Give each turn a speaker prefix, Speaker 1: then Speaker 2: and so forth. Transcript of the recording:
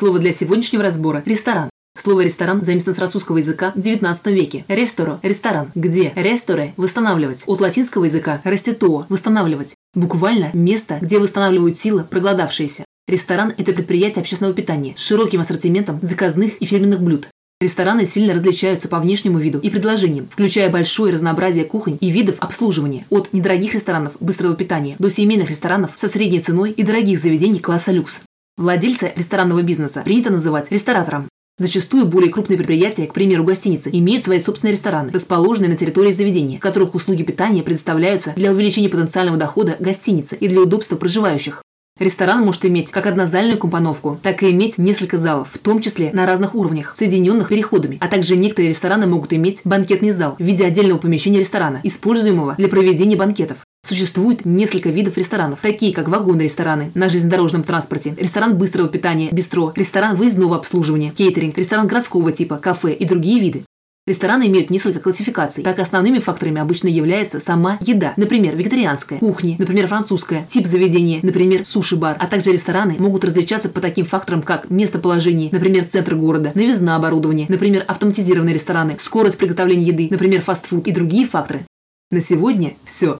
Speaker 1: Слово для сегодняшнего разбора – ресторан. Слово «ресторан» заимствовано с французского языка в XIX веке. Ресторо – ресторан, где ресторе – восстанавливать. От латинского языка реституо – восстанавливать. Буквально место, где восстанавливают силы проголодавшиеся. Ресторан – это предприятие общественного питания с широким ассортиментом заказных и фирменных блюд. Рестораны сильно различаются по внешнему виду и предложениям, включая большое разнообразие кухонь и видов обслуживания, от недорогих ресторанов быстрого питания до семейных ресторанов со средней ценой и дорогих заведений класса люкс. Владельца ресторанного бизнеса принято называть ресторатором. Зачастую более крупные предприятия, к примеру, гостиницы, имеют свои собственные рестораны, расположенные на территории заведения, в которых услуги питания предоставляются для увеличения потенциального дохода гостиницы и для удобства проживающих. Ресторан может иметь как однозальную компоновку, так и иметь несколько залов, в том числе на разных уровнях, соединенных переходами. А также некоторые рестораны могут иметь банкетный зал в виде отдельного помещения ресторана, используемого для проведения банкетов. Существует несколько видов ресторанов, такие как вагоны-рестораны на железнодорожном транспорте, ресторан быстрого питания, бистро, ресторан выездного обслуживания, кейтеринг, ресторан городского типа, кафе и другие виды. Рестораны имеют несколько классификаций. Так основными факторами обычно является сама еда. Например, вегетарианская, кухня, например, французская, тип заведения, например, суши-бар. А также рестораны могут различаться по таким факторам, как местоположение, например, центр города, новизна оборудования, например, автоматизированные рестораны, скорость приготовления еды, например, фастфуд и другие факторы. На сегодня все.